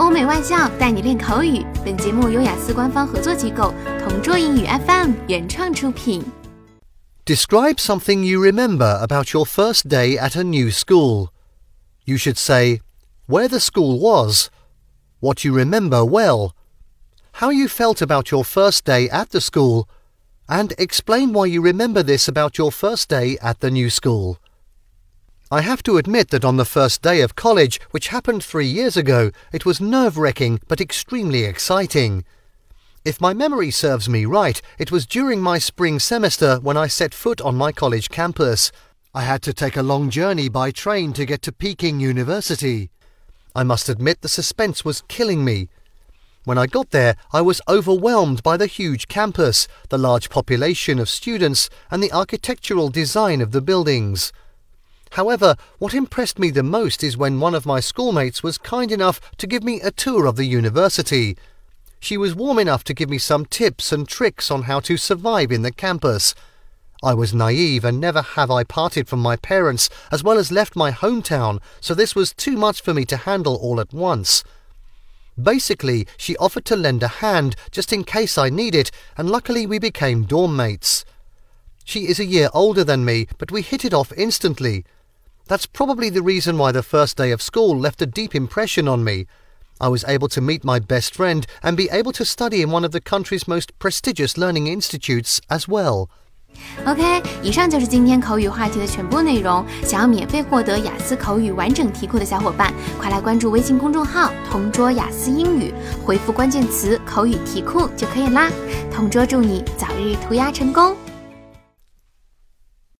欧美外教带你练口语。本节目由雅思官方合作机构同桌英语 FM 原创出品。Describe something you remember about your first day at a new school. You should say where the school was, what you remember well, how you felt about your first day at the school, and explain why you remember this about your first day at the new school. I have to admit that on the first day of college, which happened three years ago, it was nerve wracking but extremely exciting. If my memory serves me right, it was during my spring semester when I set foot on my college campus. I had to take a long journey by train to get to Peking University. I must admit the suspense was killing me. When I got there, I was overwhelmed by the huge campus, the large population of students, and the architectural design of the buildings. However, what impressed me the most is when one of my schoolmates was kind enough to give me a tour of the university. She was warm enough to give me some tips and tricks on how to survive in the campus. I was naive and never have I parted from my parents as well as left my hometown, so this was too much for me to handle all at once. Basically, she offered to lend a hand just in case I need it, and luckily we became dorm mates. She is a year older than me, but we hit it off instantly. That's probably the reason why the first day of school left a deep impression on me. I was able to meet my best friend and be able to study in one of the country's most prestigious learning institutes as well. OK，以上就是今天口语话题的全部内容。想要免费获得雅思口语完整题库的小伙伴，快来关注微信公众号“同桌雅思英语”，回复关键词“口语题库”就可以啦。同桌祝你早日屠鸭成功！